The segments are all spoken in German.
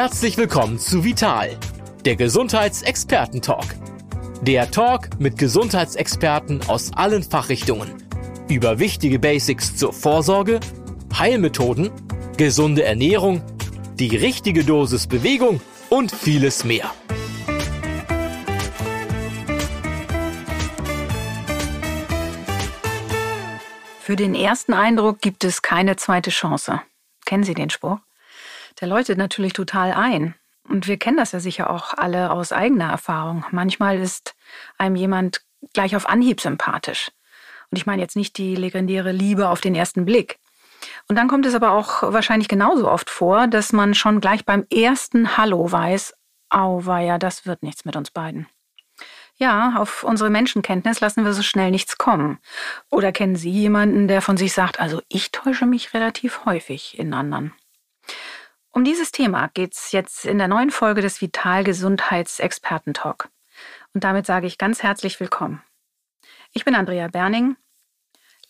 Herzlich willkommen zu Vital, der Gesundheitsexperten-Talk. Der Talk mit Gesundheitsexperten aus allen Fachrichtungen über wichtige Basics zur Vorsorge, Heilmethoden, gesunde Ernährung, die richtige Dosis Bewegung und vieles mehr. Für den ersten Eindruck gibt es keine zweite Chance. Kennen Sie den Spruch? Der läutet natürlich total ein. Und wir kennen das ja sicher auch alle aus eigener Erfahrung. Manchmal ist einem jemand gleich auf Anhieb sympathisch. Und ich meine jetzt nicht die legendäre Liebe auf den ersten Blick. Und dann kommt es aber auch wahrscheinlich genauso oft vor, dass man schon gleich beim ersten Hallo weiß, auweia, das wird nichts mit uns beiden. Ja, auf unsere Menschenkenntnis lassen wir so schnell nichts kommen. Oder kennen Sie jemanden, der von sich sagt, also ich täusche mich relativ häufig in anderen? Um dieses Thema geht's jetzt in der neuen Folge des Vital Gesundheitsexperten-Talk. Und damit sage ich ganz herzlich willkommen. Ich bin Andrea Berning,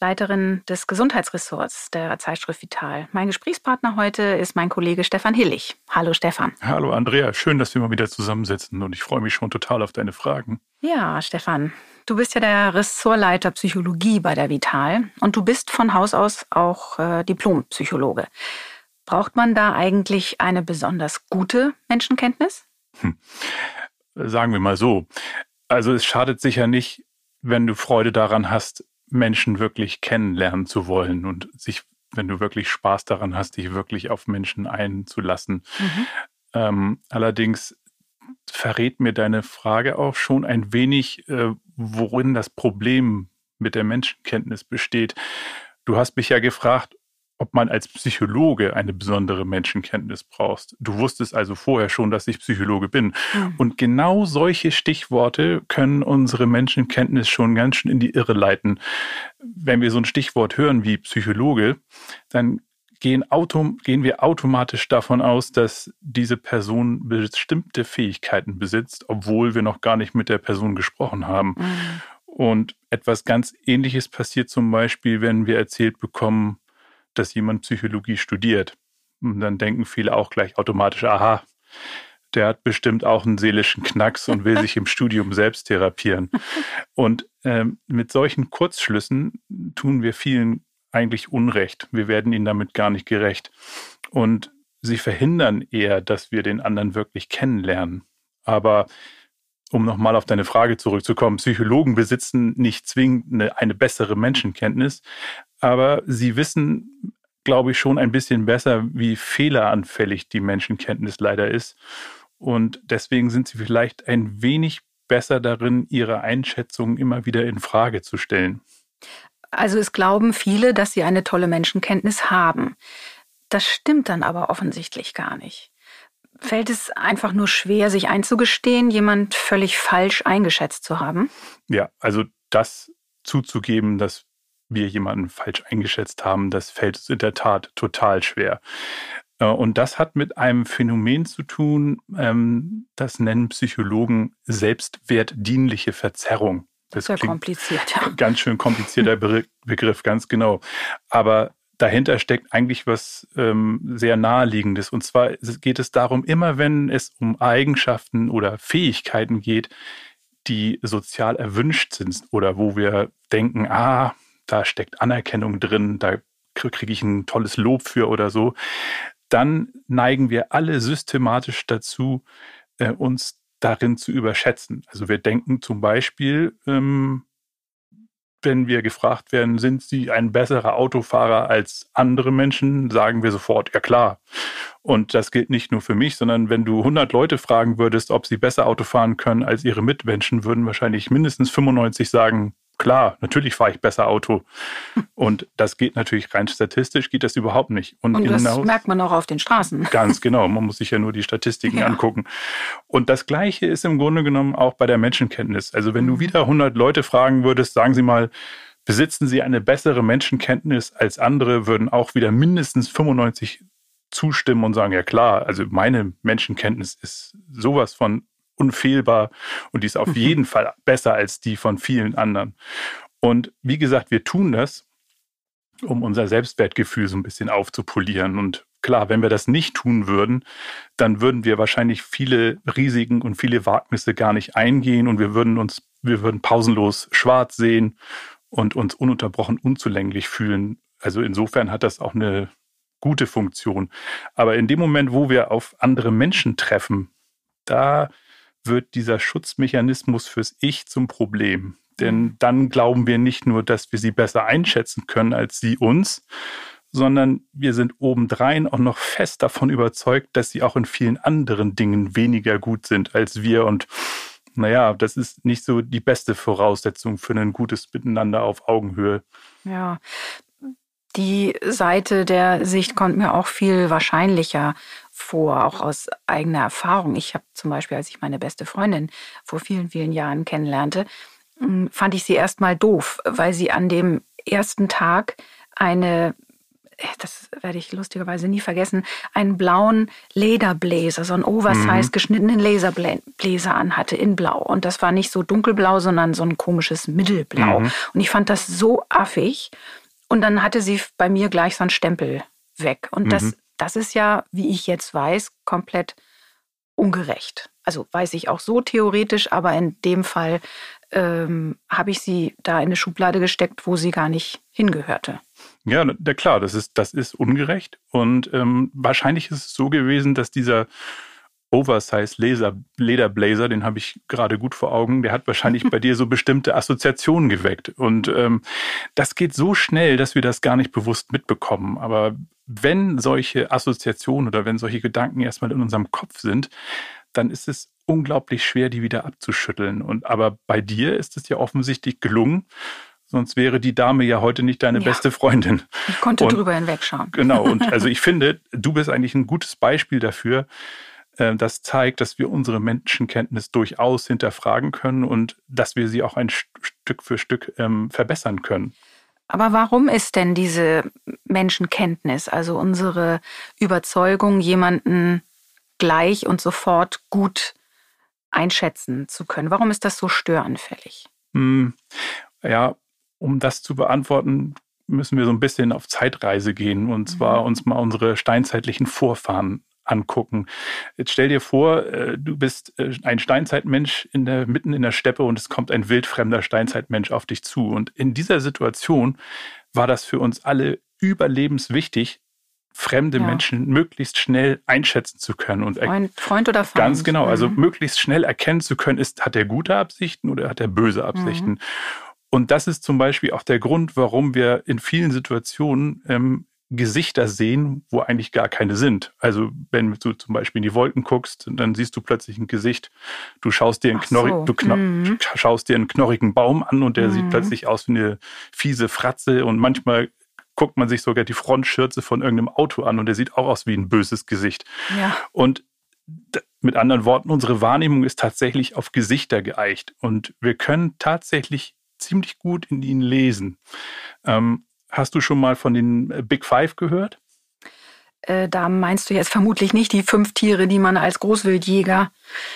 Leiterin des Gesundheitsressorts der Zeitschrift Vital. Mein Gesprächspartner heute ist mein Kollege Stefan Hillig. Hallo Stefan. Hallo Andrea, schön, dass wir mal wieder zusammensitzen und ich freue mich schon total auf deine Fragen. Ja, Stefan, du bist ja der Ressortleiter Psychologie bei der Vital und du bist von Haus aus auch äh, Diplompsychologe. Braucht man da eigentlich eine besonders gute Menschenkenntnis? Hm. Sagen wir mal so. Also es schadet sicher nicht, wenn du Freude daran hast, Menschen wirklich kennenlernen zu wollen und sich, wenn du wirklich Spaß daran hast, dich wirklich auf Menschen einzulassen. Mhm. Ähm, allerdings verrät mir deine Frage auch schon ein wenig, äh, worin das Problem mit der Menschenkenntnis besteht. Du hast mich ja gefragt, ob man als Psychologe eine besondere Menschenkenntnis brauchst. Du wusstest also vorher schon, dass ich Psychologe bin. Mhm. Und genau solche Stichworte können unsere Menschenkenntnis schon ganz schön in die Irre leiten. Wenn wir so ein Stichwort hören wie Psychologe, dann gehen, autom gehen wir automatisch davon aus, dass diese Person bestimmte Fähigkeiten besitzt, obwohl wir noch gar nicht mit der Person gesprochen haben. Mhm. Und etwas ganz Ähnliches passiert zum Beispiel, wenn wir erzählt bekommen, dass jemand Psychologie studiert. Und dann denken viele auch gleich automatisch, aha, der hat bestimmt auch einen seelischen Knacks und will sich im Studium selbst therapieren. Und ähm, mit solchen Kurzschlüssen tun wir vielen eigentlich Unrecht. Wir werden ihnen damit gar nicht gerecht. Und sie verhindern eher, dass wir den anderen wirklich kennenlernen. Aber um nochmal auf deine Frage zurückzukommen, Psychologen besitzen nicht zwingend eine, eine bessere Menschenkenntnis, aber sie wissen, glaube ich, schon ein bisschen besser, wie fehleranfällig die Menschenkenntnis leider ist. Und deswegen sind sie vielleicht ein wenig besser darin, ihre Einschätzungen immer wieder in Frage zu stellen. Also es glauben viele, dass sie eine tolle Menschenkenntnis haben. Das stimmt dann aber offensichtlich gar nicht. Fällt es einfach nur schwer, sich einzugestehen, jemand völlig falsch eingeschätzt zu haben? Ja, also das zuzugeben, dass wir jemanden falsch eingeschätzt haben, das fällt uns in der Tat total schwer. Äh, und das hat mit einem Phänomen zu tun, ähm, das nennen Psychologen selbstwertdienliche Verzerrung. Das ist ja kompliziert. Ganz schön komplizierter Begriff, ganz genau. Aber dahinter steckt eigentlich was ähm, sehr Naheliegendes. Und zwar geht es darum, immer wenn es um Eigenschaften oder Fähigkeiten geht, die sozial erwünscht sind oder wo wir denken, ah, da steckt Anerkennung drin, da kriege ich ein tolles Lob für oder so, dann neigen wir alle systematisch dazu, äh, uns darin zu überschätzen. Also wir denken zum Beispiel, ähm, wenn wir gefragt werden, sind Sie ein besserer Autofahrer als andere Menschen, sagen wir sofort, ja klar. Und das gilt nicht nur für mich, sondern wenn du 100 Leute fragen würdest, ob sie besser Auto fahren können als ihre Mitmenschen, würden wahrscheinlich mindestens 95 sagen, Klar, natürlich fahre ich besser Auto. Und das geht natürlich rein statistisch, geht das überhaupt nicht. Und, und das genau, merkt man auch auf den Straßen. Ganz genau, man muss sich ja nur die Statistiken ja. angucken. Und das Gleiche ist im Grunde genommen auch bei der Menschenkenntnis. Also wenn du mhm. wieder 100 Leute fragen würdest, sagen sie mal, besitzen sie eine bessere Menschenkenntnis als andere, würden auch wieder mindestens 95 zustimmen und sagen, ja klar, also meine Menschenkenntnis ist sowas von unfehlbar und die ist auf mhm. jeden Fall besser als die von vielen anderen. Und wie gesagt, wir tun das, um unser Selbstwertgefühl so ein bisschen aufzupolieren und klar, wenn wir das nicht tun würden, dann würden wir wahrscheinlich viele Risiken und viele Wagnisse gar nicht eingehen und wir würden uns, wir würden pausenlos schwarz sehen und uns ununterbrochen unzulänglich fühlen. Also insofern hat das auch eine gute Funktion. Aber in dem Moment, wo wir auf andere Menschen treffen, da wird dieser Schutzmechanismus fürs Ich zum Problem. Denn mhm. dann glauben wir nicht nur, dass wir sie besser einschätzen können als sie uns, sondern wir sind obendrein auch noch fest davon überzeugt, dass sie auch in vielen anderen Dingen weniger gut sind als wir. Und naja, das ist nicht so die beste Voraussetzung für ein gutes Miteinander auf Augenhöhe. Ja, die Seite der Sicht kommt mir auch viel wahrscheinlicher vor, auch aus eigener Erfahrung. Ich habe zum Beispiel, als ich meine beste Freundin vor vielen, vielen Jahren kennenlernte, hm, fand ich sie erstmal doof, weil sie an dem ersten Tag eine das werde ich lustigerweise nie vergessen, einen blauen Lederbläser, so einen oversize mhm. geschnittenen Laserbläser anhatte in Blau. Und das war nicht so dunkelblau, sondern so ein komisches Mittelblau. Mhm. Und ich fand das so affig. Und dann hatte sie bei mir gleich so einen Stempel weg. Und mhm. das, das ist ja, wie ich jetzt weiß, komplett ungerecht. Also weiß ich auch so theoretisch, aber in dem Fall ähm, habe ich sie da in eine Schublade gesteckt, wo sie gar nicht hingehörte. Ja, der, klar, das ist, das ist ungerecht. Und ähm, wahrscheinlich ist es so gewesen, dass dieser Oversize Laser, Lederblazer, den habe ich gerade gut vor Augen, der hat wahrscheinlich bei dir so bestimmte Assoziationen geweckt. Und ähm, das geht so schnell, dass wir das gar nicht bewusst mitbekommen. Aber wenn solche Assoziationen oder wenn solche Gedanken erstmal in unserem Kopf sind, dann ist es unglaublich schwer, die wieder abzuschütteln. Und aber bei dir ist es ja offensichtlich gelungen. Sonst wäre die Dame ja heute nicht deine ja. beste Freundin. Ich konnte und, drüber hinwegschauen. Genau. Und also ich finde, du bist eigentlich ein gutes Beispiel dafür, äh, das zeigt, dass wir unsere Menschenkenntnis durchaus hinterfragen können und dass wir sie auch ein Stück für Stück ähm, verbessern können. Aber warum ist denn diese Menschenkenntnis, also unsere Überzeugung, jemanden gleich und sofort gut einschätzen zu können, warum ist das so störanfällig? Hm, ja, um das zu beantworten, müssen wir so ein bisschen auf Zeitreise gehen und zwar mhm. uns mal unsere steinzeitlichen Vorfahren angucken. Jetzt stell dir vor, äh, du bist äh, ein Steinzeitmensch in der, mitten in der Steppe und es kommt ein wildfremder Steinzeitmensch auf dich zu. Und in dieser Situation war das für uns alle überlebenswichtig, fremde ja. Menschen möglichst schnell einschätzen zu können und Freund, Freund oder Feind. Ganz genau, also mhm. möglichst schnell erkennen zu können, ist hat er gute Absichten oder hat er böse Absichten. Mhm. Und das ist zum Beispiel auch der Grund, warum wir in vielen Situationen ähm, Gesichter sehen, wo eigentlich gar keine sind. Also wenn du zum Beispiel in die Wolken guckst, dann siehst du plötzlich ein Gesicht. Du schaust dir einen, Knorri so. du mhm. schaust dir einen knorrigen Baum an und der mhm. sieht plötzlich aus wie eine fiese Fratze und manchmal guckt man sich sogar die Frontschürze von irgendeinem Auto an und der sieht auch aus wie ein böses Gesicht. Ja. Und mit anderen Worten, unsere Wahrnehmung ist tatsächlich auf Gesichter geeicht und wir können tatsächlich ziemlich gut in ihnen lesen. Ähm, Hast du schon mal von den äh, Big Five gehört? Äh, da meinst du jetzt vermutlich nicht die fünf Tiere, die man als Großwildjäger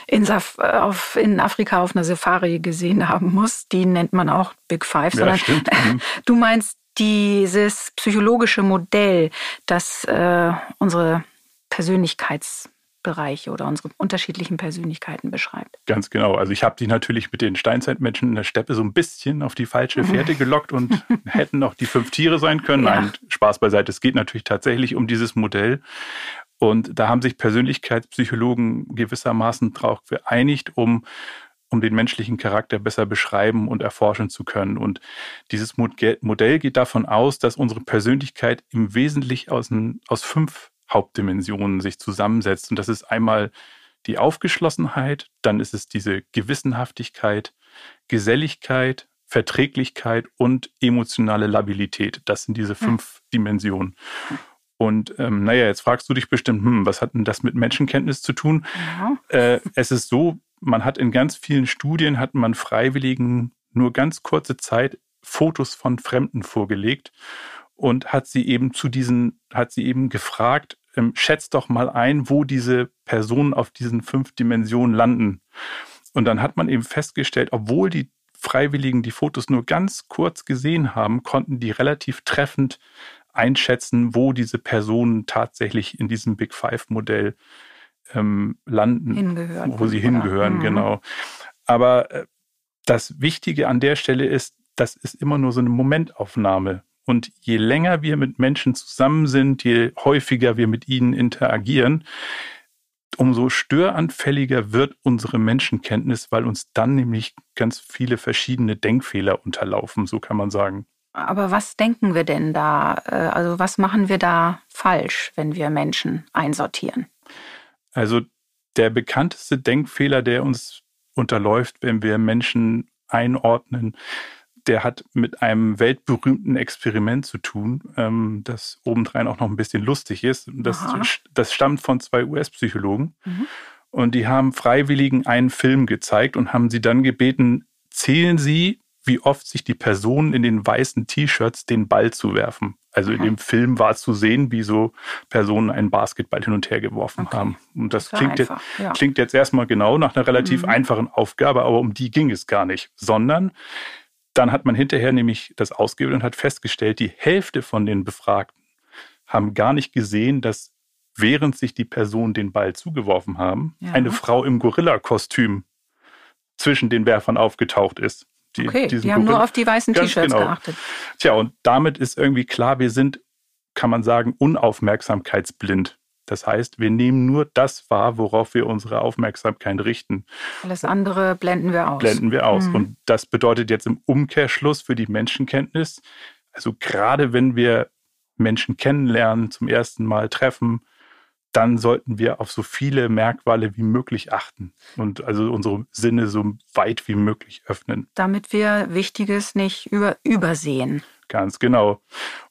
in, Saf äh, auf, in Afrika auf einer Safari gesehen haben muss. Die nennt man auch Big Five. Ja, stimmt. Mhm. Du meinst dieses psychologische Modell, das äh, unsere Persönlichkeits Bereiche oder unsere unterschiedlichen Persönlichkeiten beschreibt. Ganz genau. Also ich habe die natürlich mit den Steinzeitmenschen in der Steppe so ein bisschen auf die falsche Fährte gelockt und hätten noch die fünf Tiere sein können. Ja. Nein, Spaß beiseite. Es geht natürlich tatsächlich um dieses Modell. Und da haben sich Persönlichkeitspsychologen gewissermaßen darauf geeinigt, um um den menschlichen Charakter besser beschreiben und erforschen zu können. Und dieses Modell geht davon aus, dass unsere Persönlichkeit im Wesentlichen aus, aus fünf Hauptdimensionen sich zusammensetzt. Und das ist einmal die Aufgeschlossenheit, dann ist es diese Gewissenhaftigkeit, Geselligkeit, Verträglichkeit und emotionale Labilität. Das sind diese fünf. Dimensionen. Und ähm, naja, jetzt fragst du dich bestimmt, hm, was hat denn das mit Menschenkenntnis zu tun? Ja. Äh, es ist so, man hat in ganz vielen Studien, hat man Freiwilligen nur ganz kurze Zeit Fotos von Fremden vorgelegt und hat sie eben zu diesen, hat sie eben gefragt, ähm, schätzt doch mal ein, wo diese Personen auf diesen fünf Dimensionen landen. Und dann hat man eben festgestellt, obwohl die Freiwilligen die Fotos nur ganz kurz gesehen haben, konnten die relativ treffend einschätzen, wo diese Personen tatsächlich in diesem Big Five-Modell ähm, landen, hingehören, wo sie hingehören, mhm. genau. Aber äh, das Wichtige an der Stelle ist, das ist immer nur so eine Momentaufnahme. Und je länger wir mit Menschen zusammen sind, je häufiger wir mit ihnen interagieren, umso störanfälliger wird unsere Menschenkenntnis, weil uns dann nämlich ganz viele verschiedene Denkfehler unterlaufen, so kann man sagen. Aber was denken wir denn da? Äh, also was machen wir da falsch, wenn wir Menschen einsortieren? Also der bekannteste Denkfehler, der uns unterläuft, wenn wir Menschen einordnen, der hat mit einem weltberühmten Experiment zu tun, ähm, das obendrein auch noch ein bisschen lustig ist. Das, das stammt von zwei US-Psychologen. Mhm. Und die haben Freiwilligen einen Film gezeigt und haben sie dann gebeten, zählen Sie, wie oft sich die Personen in den weißen T-Shirts den Ball zu werfen. Also in dem Film war zu sehen, wie so Personen einen Basketball hin und her geworfen okay. haben. Und das, das klingt, jetzt, ja. klingt jetzt erstmal genau nach einer relativ mhm. einfachen Aufgabe, aber um die ging es gar nicht, sondern dann hat man hinterher nämlich das ausgewählt und hat festgestellt, die Hälfte von den Befragten haben gar nicht gesehen, dass während sich die Personen den Ball zugeworfen haben, ja. eine Frau im Gorilla-Kostüm zwischen den Werfern aufgetaucht ist. Die, okay, die haben Gorilla nur auf die weißen T-Shirts genau. geachtet. Tja, und damit ist irgendwie klar, wir sind, kann man sagen, unaufmerksamkeitsblind. Das heißt, wir nehmen nur das wahr, worauf wir unsere Aufmerksamkeit richten. Alles andere blenden wir aus. Blenden wir aus. Mhm. Und das bedeutet jetzt im Umkehrschluss für die Menschenkenntnis, also gerade wenn wir Menschen kennenlernen, zum ersten Mal treffen, dann sollten wir auf so viele Merkmale wie möglich achten und also unsere Sinne so weit wie möglich öffnen. Damit wir Wichtiges nicht über, übersehen. Ganz genau.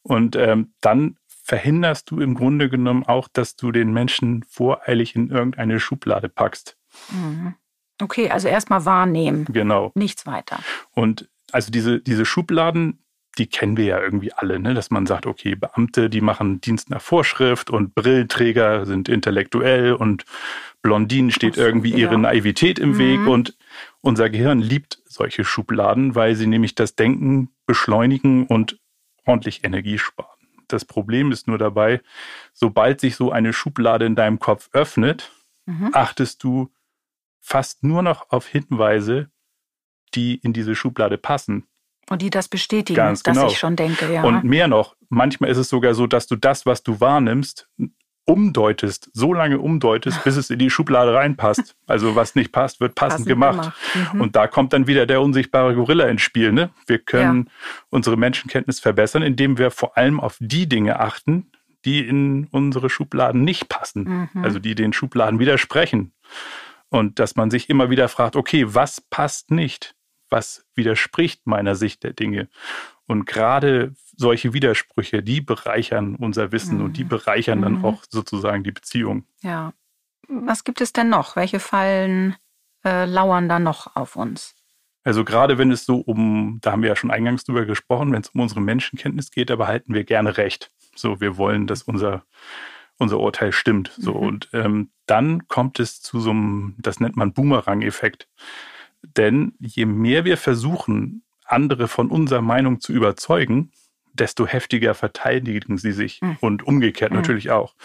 Und ähm, dann verhinderst du im Grunde genommen auch, dass du den Menschen voreilig in irgendeine Schublade packst. Mhm. Okay, also erstmal wahrnehmen. Genau. Nichts weiter. Und also diese, diese Schubladen, die kennen wir ja irgendwie alle, ne? dass man sagt, okay, Beamte, die machen Dienst nach Vorschrift und Brillenträger sind intellektuell und Blondinen steht so, irgendwie ja. ihre Naivität im mhm. Weg und unser Gehirn liebt solche Schubladen, weil sie nämlich das Denken beschleunigen und ordentlich Energie sparen. Das Problem ist nur dabei, sobald sich so eine Schublade in deinem Kopf öffnet, mhm. achtest du fast nur noch auf Hinweise, die in diese Schublade passen. Und die das bestätigen, Ganz dass genau. ich schon denke, ja. Und mehr noch, manchmal ist es sogar so, dass du das, was du wahrnimmst, umdeutest, so lange umdeutest, bis es in die Schublade reinpasst. Also was nicht passt, wird passend, passend gemacht. gemacht. Mhm. Und da kommt dann wieder der unsichtbare Gorilla ins Spiel. Ne? Wir können ja. unsere Menschenkenntnis verbessern, indem wir vor allem auf die Dinge achten, die in unsere Schubladen nicht passen. Mhm. Also die den Schubladen widersprechen. Und dass man sich immer wieder fragt, okay, was passt nicht? Was widerspricht meiner Sicht der Dinge? Und gerade solche Widersprüche, die bereichern unser Wissen mhm. und die mhm. bereichern mhm. dann auch sozusagen die Beziehung. Ja. Was gibt es denn noch? Welche Fallen äh, lauern da noch auf uns? Also gerade wenn es so um, da haben wir ja schon eingangs drüber gesprochen, wenn es um unsere Menschenkenntnis geht, da behalten wir gerne Recht. So, wir wollen, dass unser, unser Urteil stimmt. So, mhm. und ähm, dann kommt es zu so einem, das nennt man Boomerang-Effekt. Denn je mehr wir versuchen, andere von unserer Meinung zu überzeugen, desto heftiger verteidigen sie sich mhm. und umgekehrt mhm. natürlich auch.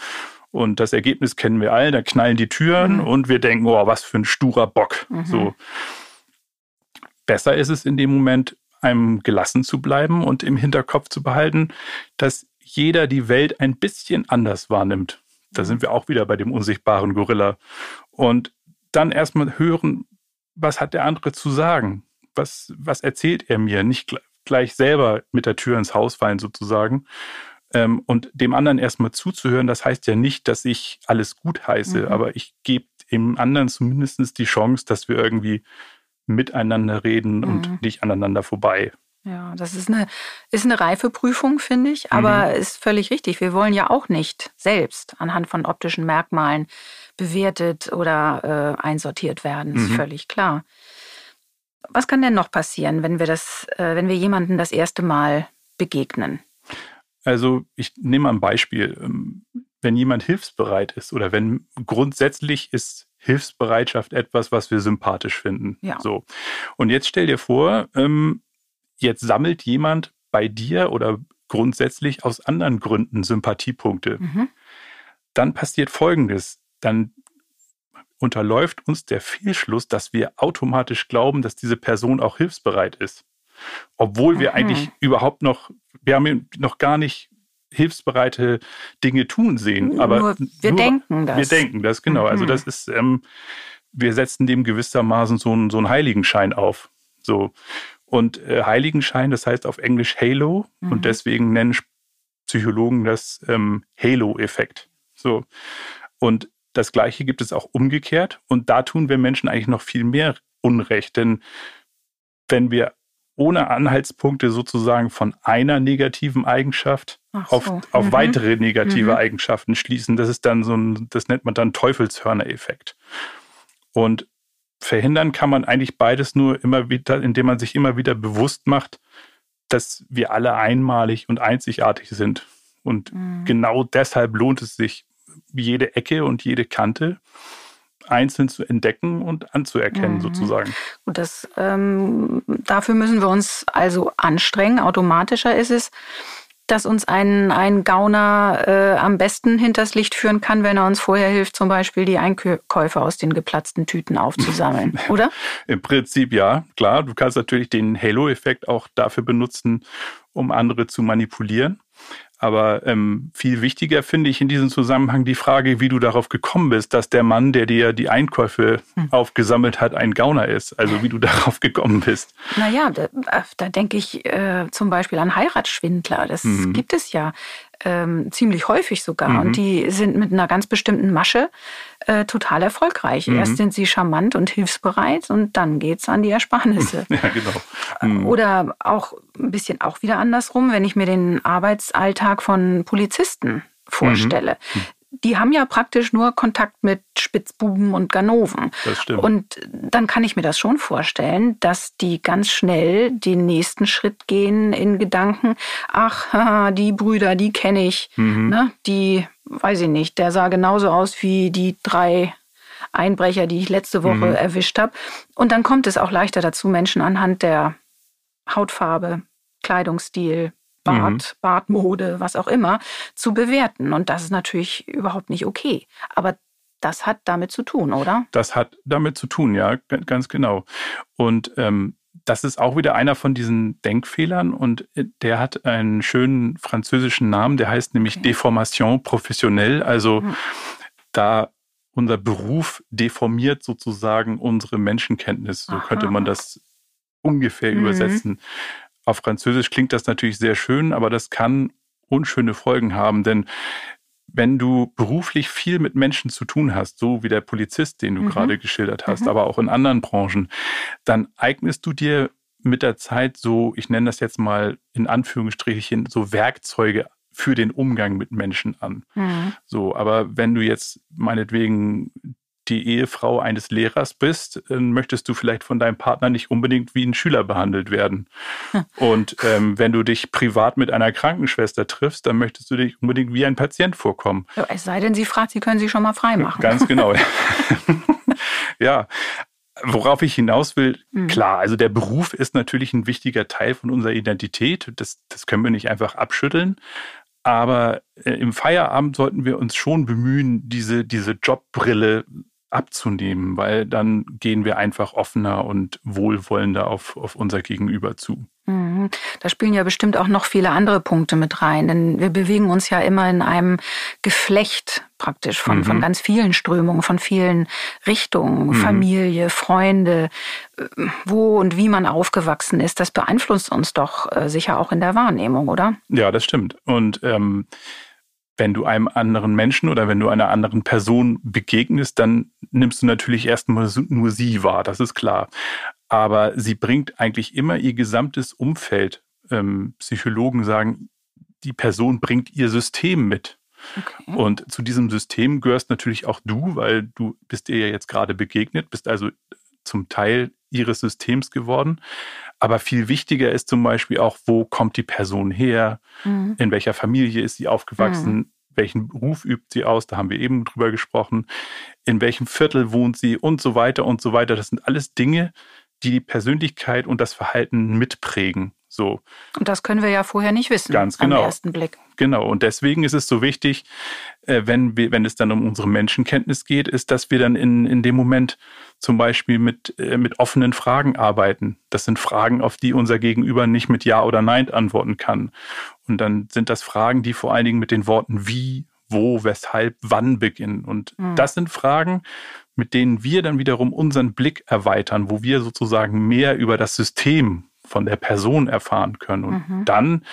Und das Ergebnis kennen wir alle, da knallen die Türen mhm. und wir denken, oh, was für ein sturer Bock. Mhm. So. Besser ist es in dem Moment, einem gelassen zu bleiben und im Hinterkopf zu behalten, dass jeder die Welt ein bisschen anders wahrnimmt. Da mhm. sind wir auch wieder bei dem unsichtbaren Gorilla. Und dann erstmal hören, was hat der andere zu sagen? Was, was erzählt er mir? Nicht gleich selber mit der Tür ins Haus fallen sozusagen. Ähm, und dem anderen erstmal zuzuhören, das heißt ja nicht, dass ich alles gut heiße, mhm. aber ich gebe dem anderen zumindest die Chance, dass wir irgendwie miteinander reden mhm. und nicht aneinander vorbei. Ja, das ist eine, ist eine Reifeprüfung, finde ich, aber mhm. ist völlig richtig. Wir wollen ja auch nicht selbst anhand von optischen Merkmalen bewertet oder äh, einsortiert werden, ist mhm. völlig klar. Was kann denn noch passieren, wenn wir das, äh, wenn wir jemanden das erste Mal begegnen? Also ich nehme mal ein Beispiel. Ähm, wenn jemand hilfsbereit ist oder wenn grundsätzlich ist Hilfsbereitschaft etwas, was wir sympathisch finden. Ja. So. Und jetzt stell dir vor, ähm, jetzt sammelt jemand bei dir oder grundsätzlich aus anderen Gründen Sympathiepunkte. Mhm. Dann passiert Folgendes. Dann unterläuft uns der Fehlschluss, dass wir automatisch glauben, dass diese Person auch hilfsbereit ist. Obwohl wir mhm. eigentlich überhaupt noch, wir haben noch gar nicht hilfsbereite Dinge tun sehen. Aber nur, wir nur, denken das. Wir denken das, genau. Also mhm. Also das ist, ähm, wir setzen dem gewissermaßen so, einen, so einen Heiligenschein auf. So. Und äh, Heiligenschein, das heißt auf Englisch Halo. Mhm. Und deswegen nennen Psychologen das ähm, Halo-Effekt. So. Und das Gleiche gibt es auch umgekehrt. Und da tun wir Menschen eigentlich noch viel mehr Unrecht. Denn wenn wir ohne Anhaltspunkte sozusagen von einer negativen Eigenschaft so. auf, auf mhm. weitere negative mhm. Eigenschaften schließen. Das ist dann so ein, das nennt man dann Teufelshörner-Effekt. Und verhindern kann man eigentlich beides nur immer wieder, indem man sich immer wieder bewusst macht, dass wir alle einmalig und einzigartig sind. Und mhm. genau deshalb lohnt es sich, jede Ecke und jede Kante einzeln zu entdecken und anzuerkennen, mhm. sozusagen. Und das, ähm, dafür müssen wir uns also anstrengen. Automatischer ist es, dass uns ein, ein Gauner äh, am besten hinters Licht führen kann, wenn er uns vorher hilft, zum Beispiel die Einkäufe aus den geplatzten Tüten aufzusammeln, oder? Im Prinzip ja, klar. Du kannst natürlich den Halo-Effekt auch dafür benutzen, um andere zu manipulieren. Aber ähm, viel wichtiger finde ich in diesem Zusammenhang die Frage, wie du darauf gekommen bist, dass der Mann, der dir die Einkäufe hm. aufgesammelt hat, ein Gauner ist. Also wie du darauf gekommen bist. Naja, da, da denke ich äh, zum Beispiel an Heiratsschwindler. Das mhm. gibt es ja ähm, ziemlich häufig sogar. Mhm. Und die sind mit einer ganz bestimmten Masche äh, total erfolgreich. Mhm. Erst sind sie charmant und hilfsbereit und dann geht's an die Ersparnisse. ja, genau. Mhm. Oder auch ein bisschen auch wieder andersrum, wenn ich mir den Arbeitsalltag von Polizisten vorstelle. Mhm die haben ja praktisch nur Kontakt mit Spitzbuben und Ganoven. Das stimmt. Und dann kann ich mir das schon vorstellen, dass die ganz schnell den nächsten Schritt gehen in Gedanken, ach, haha, die Brüder, die kenne ich, mhm. ne? die, weiß ich nicht, der sah genauso aus wie die drei Einbrecher, die ich letzte Woche mhm. erwischt habe. Und dann kommt es auch leichter dazu, Menschen anhand der Hautfarbe, Kleidungsstil, Bart, mhm. Bartmode, was auch immer, zu bewerten. Und das ist natürlich überhaupt nicht okay. Aber das hat damit zu tun, oder? Das hat damit zu tun, ja, ganz genau. Und ähm, das ist auch wieder einer von diesen Denkfehlern und äh, der hat einen schönen französischen Namen, der heißt nämlich okay. Deformation professionnelle. Also mhm. da unser Beruf deformiert sozusagen unsere Menschenkenntnis, so Aha. könnte man das ungefähr mhm. übersetzen. Auf Französisch klingt das natürlich sehr schön, aber das kann unschöne Folgen haben, denn wenn du beruflich viel mit Menschen zu tun hast, so wie der Polizist, den du mhm. gerade geschildert hast, mhm. aber auch in anderen Branchen, dann eignest du dir mit der Zeit so, ich nenne das jetzt mal in Anführungsstrichen, so Werkzeuge für den Umgang mit Menschen an. Mhm. So, aber wenn du jetzt meinetwegen die Ehefrau eines Lehrers bist, dann möchtest du vielleicht von deinem Partner nicht unbedingt wie ein Schüler behandelt werden. Und ähm, wenn du dich privat mit einer Krankenschwester triffst, dann möchtest du dich unbedingt wie ein Patient vorkommen. Ja, es sei denn, sie fragt, sie können sie schon mal freimachen. Ganz genau. ja. Worauf ich hinaus will, mhm. klar, also der Beruf ist natürlich ein wichtiger Teil von unserer Identität. Das, das können wir nicht einfach abschütteln. Aber äh, im Feierabend sollten wir uns schon bemühen, diese, diese Jobbrille abzunehmen, weil dann gehen wir einfach offener und wohlwollender auf, auf unser Gegenüber zu. Mhm. Da spielen ja bestimmt auch noch viele andere Punkte mit rein, denn wir bewegen uns ja immer in einem Geflecht praktisch von, mhm. von ganz vielen Strömungen, von vielen Richtungen, mhm. Familie, Freunde, äh, wo und wie man aufgewachsen ist. Das beeinflusst uns doch äh, sicher auch in der Wahrnehmung, oder? Ja, das stimmt. Und ähm, wenn du einem anderen Menschen oder wenn du einer anderen Person begegnest, dann nimmst du natürlich erstmal nur sie wahr, das ist klar. Aber sie bringt eigentlich immer ihr gesamtes Umfeld. Ähm, Psychologen sagen, die Person bringt ihr System mit. Okay. Und zu diesem System gehörst natürlich auch du, weil du bist ihr ja jetzt gerade begegnet, bist also zum Teil ihres Systems geworden. Aber viel wichtiger ist zum Beispiel auch, wo kommt die Person her? Mhm. In welcher Familie ist sie aufgewachsen? Mhm. Welchen Beruf übt sie aus? Da haben wir eben drüber gesprochen. In welchem Viertel wohnt sie und so weiter und so weiter. Das sind alles Dinge, die die Persönlichkeit und das Verhalten mitprägen. So. Und das können wir ja vorher nicht wissen. Ganz genau. Am ersten Blick. Genau. Und deswegen ist es so wichtig, äh, wenn wir, wenn es dann um unsere Menschenkenntnis geht, ist, dass wir dann in, in dem Moment zum Beispiel mit, äh, mit offenen Fragen arbeiten. Das sind Fragen, auf die unser Gegenüber nicht mit Ja oder Nein antworten kann. Und dann sind das Fragen, die vor allen Dingen mit den Worten wie, wo, weshalb, wann beginnen. Und mhm. das sind Fragen, mit denen wir dann wiederum unseren Blick erweitern, wo wir sozusagen mehr über das System von der Person erfahren können. Und mhm. dann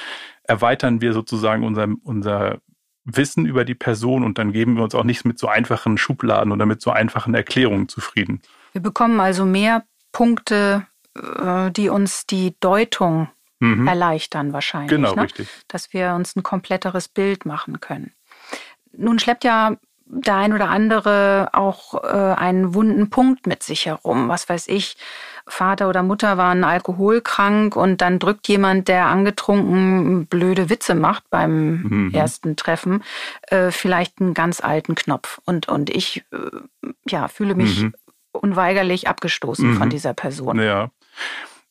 erweitern wir sozusagen unser, unser Wissen über die Person und dann geben wir uns auch nicht mit so einfachen Schubladen oder mit so einfachen Erklärungen zufrieden. Wir bekommen also mehr Punkte, äh, die uns die Deutung mhm. erleichtern wahrscheinlich. Genau, ne? richtig. Dass wir uns ein kompletteres Bild machen können. Nun schleppt ja der ein oder andere auch äh, einen wunden Punkt mit sich herum. Was weiß ich, Vater oder Mutter waren alkoholkrank und dann drückt jemand, der angetrunken blöde Witze macht beim mhm. ersten Treffen, äh, vielleicht einen ganz alten Knopf. Und, und ich äh, ja, fühle mich mhm. unweigerlich abgestoßen mhm. von dieser Person. Ja.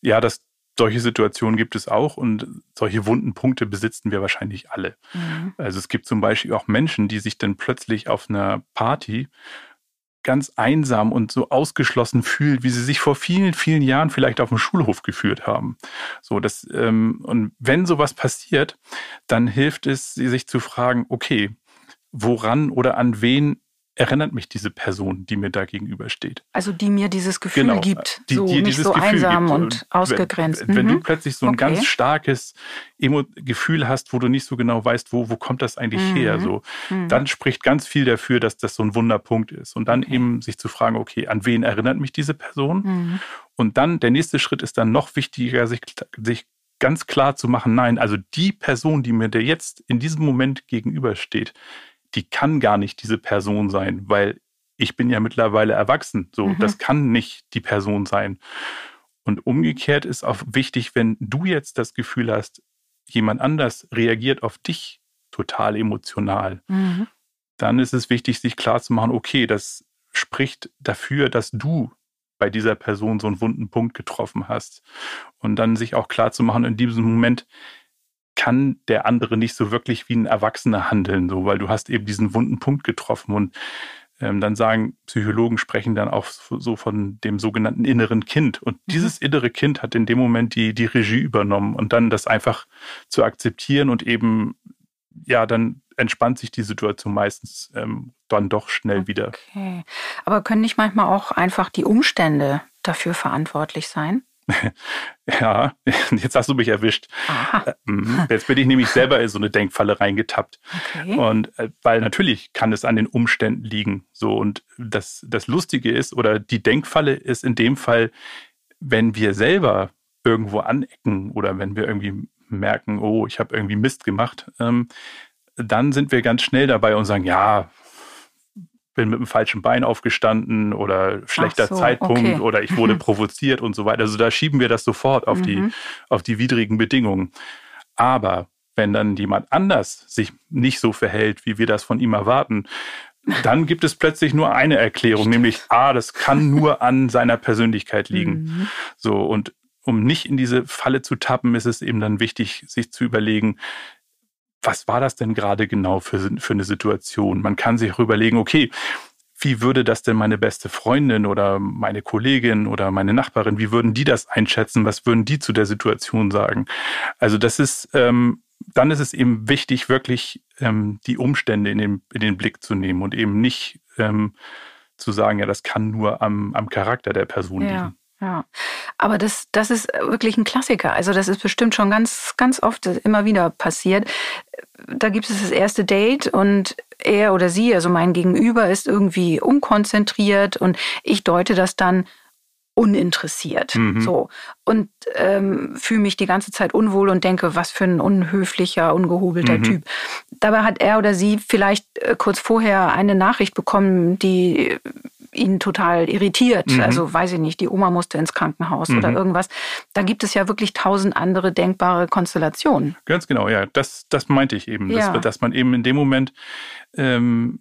Ja, das, solche Situationen gibt es auch und solche wunden Punkte besitzen wir wahrscheinlich alle. Mhm. Also es gibt zum Beispiel auch Menschen, die sich dann plötzlich auf einer Party ganz einsam und so ausgeschlossen fühlt, wie sie sich vor vielen, vielen Jahren vielleicht auf dem Schulhof geführt haben. So, das, ähm, und wenn sowas passiert, dann hilft es, sich zu fragen, okay, woran oder an wen erinnert mich diese Person, die mir da gegenübersteht. Also die mir dieses Gefühl genau, gibt, die, so nicht so Gefühl einsam gibt. und ausgegrenzt. Wenn, wenn du mhm. plötzlich so ein okay. ganz starkes Emo Gefühl hast, wo du nicht so genau weißt, wo, wo kommt das eigentlich mhm. her, so, mhm. dann spricht ganz viel dafür, dass das so ein Wunderpunkt ist. Und dann okay. eben sich zu fragen, okay, an wen erinnert mich diese Person? Mhm. Und dann, der nächste Schritt ist dann noch wichtiger, sich, sich ganz klar zu machen, nein, also die Person, die mir der jetzt in diesem Moment gegenübersteht, die kann gar nicht diese Person sein, weil ich bin ja mittlerweile erwachsen. So, mhm. das kann nicht die Person sein. Und umgekehrt ist auch wichtig, wenn du jetzt das Gefühl hast, jemand anders reagiert auf dich total emotional, mhm. dann ist es wichtig, sich klar zu machen, okay, das spricht dafür, dass du bei dieser Person so einen wunden Punkt getroffen hast. Und dann sich auch klar zu machen, in diesem Moment, kann der andere nicht so wirklich wie ein Erwachsener handeln, so, weil du hast eben diesen wunden Punkt getroffen und ähm, dann sagen Psychologen sprechen dann auch so von dem sogenannten inneren Kind. Und mhm. dieses innere Kind hat in dem Moment die, die Regie übernommen und dann das einfach zu akzeptieren und eben, ja, dann entspannt sich die Situation meistens ähm, dann doch schnell okay. wieder. Aber können nicht manchmal auch einfach die Umstände dafür verantwortlich sein? Ja, jetzt hast du mich erwischt. Aha. Ähm, jetzt bin ich nämlich selber in so eine Denkfalle reingetappt. Okay. Und äh, weil natürlich kann es an den Umständen liegen. So, und das, das Lustige ist, oder die Denkfalle ist in dem Fall, wenn wir selber irgendwo anecken oder wenn wir irgendwie merken, oh, ich habe irgendwie Mist gemacht, ähm, dann sind wir ganz schnell dabei und sagen, ja, bin mit dem falschen Bein aufgestanden oder schlechter so, Zeitpunkt okay. oder ich wurde provoziert und so weiter. Also da schieben wir das sofort auf, mhm. die, auf die widrigen Bedingungen. Aber wenn dann jemand anders sich nicht so verhält, wie wir das von ihm erwarten, dann gibt es plötzlich nur eine Erklärung, nämlich, ah, das kann nur an seiner Persönlichkeit liegen. Mhm. So, und um nicht in diese Falle zu tappen, ist es eben dann wichtig, sich zu überlegen, was war das denn gerade genau für, für eine Situation? Man kann sich auch überlegen, okay, wie würde das denn meine beste Freundin oder meine Kollegin oder meine Nachbarin, wie würden die das einschätzen? Was würden die zu der Situation sagen? Also das ist, ähm, dann ist es eben wichtig, wirklich ähm, die Umstände in den, in den Blick zu nehmen und eben nicht ähm, zu sagen, ja, das kann nur am, am Charakter der Person ja. liegen. Ja, aber das, das ist wirklich ein Klassiker. Also das ist bestimmt schon ganz, ganz oft immer wieder passiert. Da gibt es das erste Date und er oder sie, also mein Gegenüber, ist irgendwie unkonzentriert und ich deute das dann uninteressiert. Mhm. So. Und ähm, fühle mich die ganze Zeit unwohl und denke, was für ein unhöflicher, ungehobelter mhm. Typ. Dabei hat er oder sie vielleicht äh, kurz vorher eine Nachricht bekommen, die ihn total irritiert. Mhm. Also weiß ich nicht, die Oma musste ins Krankenhaus mhm. oder irgendwas. Da gibt es ja wirklich tausend andere denkbare Konstellationen. Ganz genau, ja. Das, das meinte ich eben, ja. dass, dass man eben in dem Moment ähm,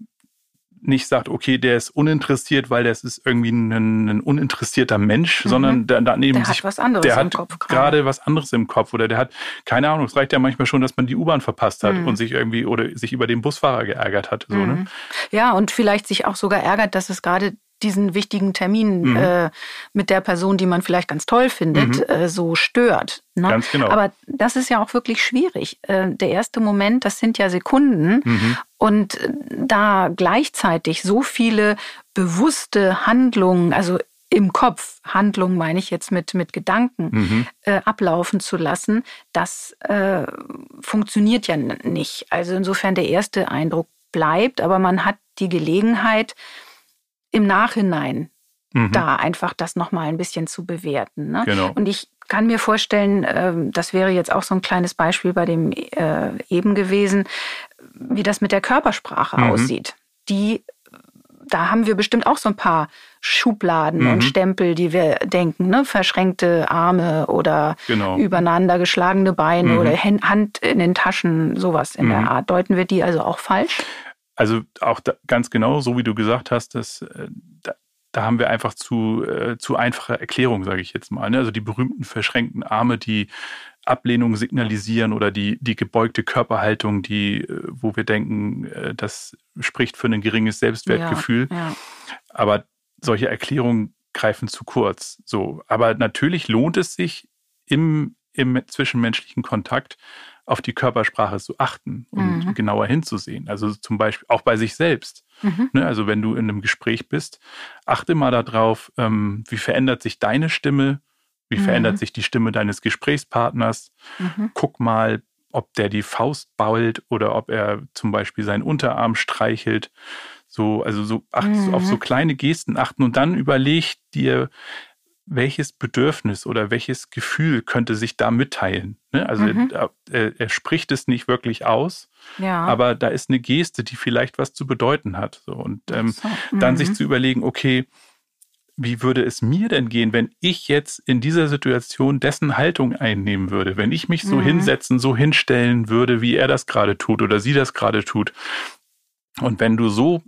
nicht sagt, okay, der ist uninteressiert, weil das ist irgendwie ein, ein uninteressierter Mensch, mhm. sondern da, daneben der sich, hat was anderes der im hat Kopf gerade was anderes im Kopf oder der hat keine Ahnung. Es reicht ja manchmal schon, dass man die U-Bahn verpasst hat mhm. und sich irgendwie oder sich über den Busfahrer geärgert hat. So, ne? mhm. ne? Ja, und vielleicht sich auch sogar ärgert, dass es gerade diesen wichtigen Termin mhm. äh, mit der Person, die man vielleicht ganz toll findet, mhm. äh, so stört. Ne? Ganz genau. Aber das ist ja auch wirklich schwierig. Äh, der erste Moment, das sind ja Sekunden. Mhm. Und da gleichzeitig so viele bewusste Handlungen, also im Kopf, Handlungen meine ich jetzt mit, mit Gedanken, mhm. äh, ablaufen zu lassen, das äh, funktioniert ja nicht. Also insofern der erste Eindruck bleibt, aber man hat die Gelegenheit, im Nachhinein mhm. da einfach das nochmal ein bisschen zu bewerten. Ne? Genau. Und ich kann mir vorstellen, ähm, das wäre jetzt auch so ein kleines Beispiel bei dem äh, eben gewesen, wie das mit der Körpersprache mhm. aussieht. Die, da haben wir bestimmt auch so ein paar Schubladen mhm. und Stempel, die wir denken, ne? verschränkte Arme oder genau. übereinander geschlagene Beine mhm. oder Hand in den Taschen, sowas in der mhm. Art. Deuten wir die also auch falsch? Also auch da, ganz genau, so wie du gesagt hast, dass, äh, da, haben wir einfach zu, äh, zu einfache Erklärungen, sage ich jetzt mal. Ne? Also die berühmten verschränkten Arme, die Ablehnung signalisieren oder die, die gebeugte Körperhaltung, die, äh, wo wir denken, äh, das spricht für ein geringes Selbstwertgefühl. Ja, ja. Aber solche Erklärungen greifen zu kurz. So. Aber natürlich lohnt es sich im, im zwischenmenschlichen Kontakt auf die Körpersprache zu achten und mhm. genauer hinzusehen. Also zum Beispiel auch bei sich selbst. Mhm. Ne, also wenn du in einem Gespräch bist, achte mal darauf, ähm, wie verändert sich deine Stimme, wie mhm. verändert sich die Stimme deines Gesprächspartners. Mhm. Guck mal, ob der die Faust bault oder ob er zum Beispiel seinen Unterarm streichelt. So, also so acht, auf so mhm. kleine Gesten achten und dann überleg dir, welches Bedürfnis oder welches Gefühl könnte sich da mitteilen. Ne? Also mhm. er, er, er, spricht es nicht wirklich aus, ja. aber da ist eine Geste, die vielleicht was zu bedeuten hat. So. Und ähm, so. mhm. dann sich mhm. zu überlegen, okay, wie würde es mir denn gehen, wenn ich jetzt in dieser Situation dessen Haltung einnehmen würde, wenn ich mich so mhm. hinsetzen, so hinstellen würde, wie er das gerade tut oder sie das gerade tut. Und wenn du so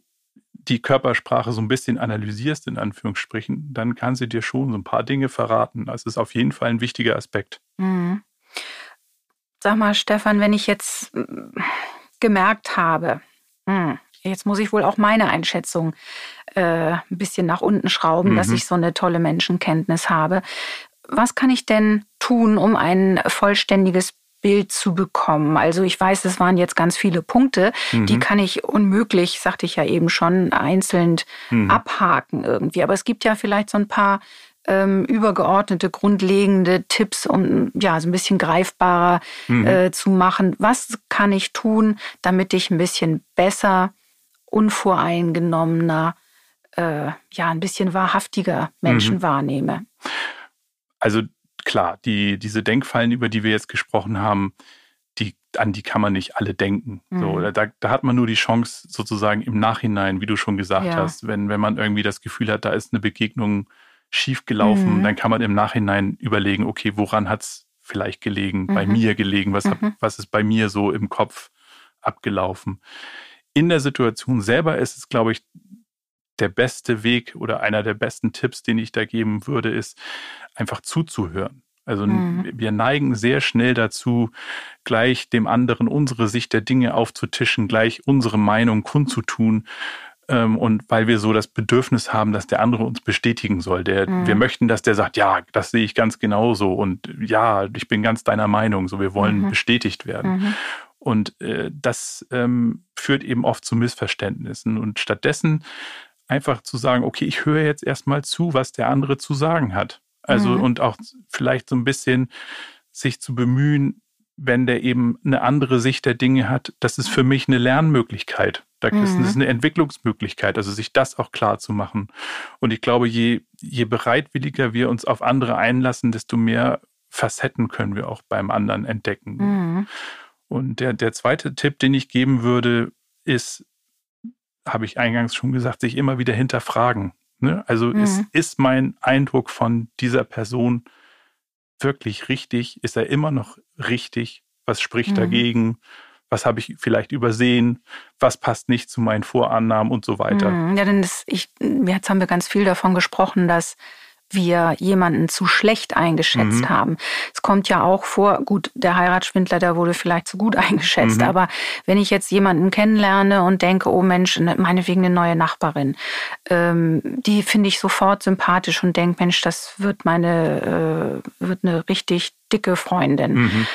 die Körpersprache so ein bisschen analysierst, in Anführungsstrichen, dann kann sie dir schon so ein paar Dinge verraten. Das ist auf jeden Fall ein wichtiger Aspekt. Mhm. Sag mal, Stefan, wenn ich jetzt äh, gemerkt habe, hm, jetzt muss ich wohl auch meine Einschätzung äh, ein bisschen nach unten schrauben, mhm. dass ich so eine tolle Menschenkenntnis habe. Was kann ich denn tun, um ein vollständiges Bild zu bekommen. Also ich weiß, es waren jetzt ganz viele Punkte, mhm. die kann ich unmöglich, sagte ich ja eben schon, einzeln mhm. abhaken irgendwie. Aber es gibt ja vielleicht so ein paar ähm, übergeordnete, grundlegende Tipps, um ja so ein bisschen greifbarer mhm. äh, zu machen. Was kann ich tun, damit ich ein bisschen besser, unvoreingenommener, äh, ja ein bisschen wahrhaftiger Menschen mhm. wahrnehme? Also klar, die, diese Denkfallen, über die wir jetzt gesprochen haben, die, an die kann man nicht alle denken. Mhm. So, da, da hat man nur die Chance, sozusagen im Nachhinein, wie du schon gesagt ja. hast, wenn, wenn man irgendwie das Gefühl hat, da ist eine Begegnung schiefgelaufen, mhm. dann kann man im Nachhinein überlegen, okay, woran hat es vielleicht gelegen, mhm. bei mir gelegen, was, hab, mhm. was ist bei mir so im Kopf abgelaufen. In der Situation selber ist es, glaube ich, der beste Weg oder einer der besten Tipps, den ich da geben würde, ist einfach zuzuhören. Also mhm. wir neigen sehr schnell dazu, gleich dem anderen unsere Sicht der Dinge aufzutischen, gleich unsere Meinung kundzutun. Ähm, und weil wir so das Bedürfnis haben, dass der andere uns bestätigen soll. Der, mhm. Wir möchten, dass der sagt, ja, das sehe ich ganz genauso und ja, ich bin ganz deiner Meinung. So, wir wollen mhm. bestätigt werden. Mhm. Und äh, das ähm, führt eben oft zu Missverständnissen. Und stattdessen einfach zu sagen, okay, ich höre jetzt erstmal zu, was der andere zu sagen hat. Also mhm. und auch vielleicht so ein bisschen sich zu bemühen, wenn der eben eine andere Sicht der Dinge hat, das ist für mich eine Lernmöglichkeit. Das ist mhm. eine Entwicklungsmöglichkeit, also sich das auch klar zu machen. Und ich glaube, je, je bereitwilliger wir uns auf andere einlassen, desto mehr Facetten können wir auch beim anderen entdecken. Mhm. Und der, der zweite Tipp, den ich geben würde, ist, habe ich eingangs schon gesagt, sich immer wieder hinterfragen. Ne? Also mhm. ist, ist mein Eindruck von dieser Person wirklich richtig? Ist er immer noch richtig? Was spricht mhm. dagegen? was habe ich vielleicht übersehen, was passt nicht zu meinen Vorannahmen und so weiter. Mhm. Ja, denn das, ich, jetzt haben wir ganz viel davon gesprochen, dass wir jemanden zu schlecht eingeschätzt mhm. haben. Es kommt ja auch vor, gut, der Heiratsschwindler, der wurde vielleicht zu gut eingeschätzt, mhm. aber wenn ich jetzt jemanden kennenlerne und denke, oh Mensch, ne, meinetwegen eine neue Nachbarin, ähm, die finde ich sofort sympathisch und denke, Mensch, das wird meine, äh, wird eine richtig dicke Freundin. Mhm.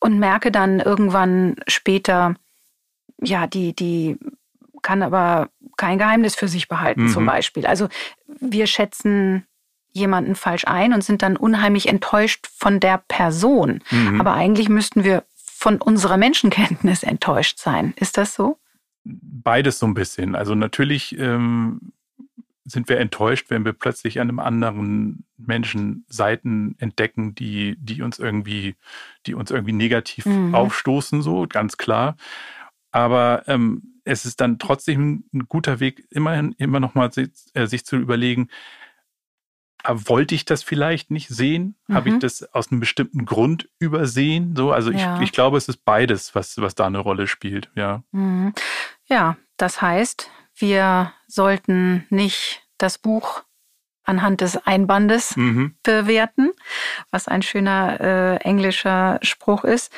Und merke dann irgendwann später, ja, die, die kann aber kein Geheimnis für sich behalten, mhm. zum Beispiel. Also wir schätzen jemanden falsch ein und sind dann unheimlich enttäuscht von der Person. Mhm. Aber eigentlich müssten wir von unserer Menschenkenntnis enttäuscht sein. Ist das so? Beides so ein bisschen. Also natürlich ähm, sind wir enttäuscht, wenn wir plötzlich an einem anderen Menschen Seiten entdecken, die, die uns irgendwie, die uns irgendwie negativ mhm. aufstoßen, so ganz klar. Aber ähm, es ist dann trotzdem ein guter Weg, immerhin immer noch mal sich, äh, sich zu überlegen, wollte ich das vielleicht nicht sehen? Mhm. Habe ich mhm. das aus einem bestimmten Grund übersehen? So, also ja. ich, ich glaube, es ist beides, was, was da eine Rolle spielt, ja. Mhm. Ja, das heißt, wir sollten nicht das Buch anhand des Einbandes mhm. bewerten, was ein schöner äh, englischer Spruch ist.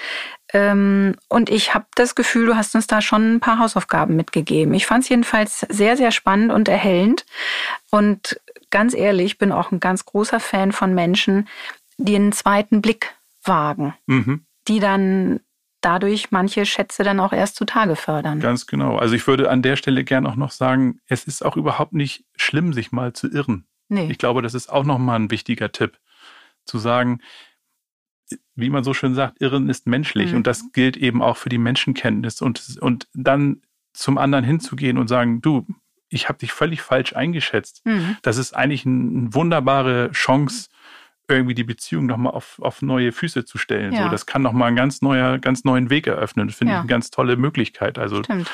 Ähm, und ich habe das Gefühl, du hast uns da schon ein paar Hausaufgaben mitgegeben. Ich fand es jedenfalls sehr, sehr spannend und erhellend. Und ganz ehrlich, bin auch ein ganz großer Fan von Menschen, die einen zweiten Blick wagen, mhm. die dann dadurch manche Schätze dann auch erst zutage fördern. Ganz genau. Also ich würde an der Stelle gern auch noch sagen, es ist auch überhaupt nicht schlimm, sich mal zu irren. Nee. Ich glaube, das ist auch nochmal ein wichtiger Tipp, zu sagen, wie man so schön sagt, Irren ist menschlich. Mhm. Und das gilt eben auch für die Menschenkenntnis. Und, und dann zum anderen hinzugehen und sagen, du, ich habe dich völlig falsch eingeschätzt. Mhm. Das ist eigentlich eine ein wunderbare Chance, irgendwie die Beziehung nochmal auf, auf neue Füße zu stellen. Ja. So, das kann nochmal einen ganz neuer, ganz neuen Weg eröffnen. Das finde ja. ich eine ganz tolle Möglichkeit. Also Stimmt.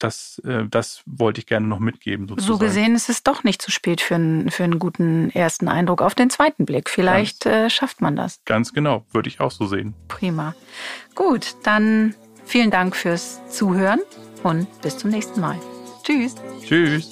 Das, äh, das wollte ich gerne noch mitgeben. Sozusagen. So gesehen ist es doch nicht zu spät für einen, für einen guten ersten Eindruck auf den zweiten Blick. Vielleicht ganz, äh, schafft man das. Ganz genau, würde ich auch so sehen. Prima. Gut, dann vielen Dank fürs Zuhören und bis zum nächsten Mal. Tschüss. Tschüss.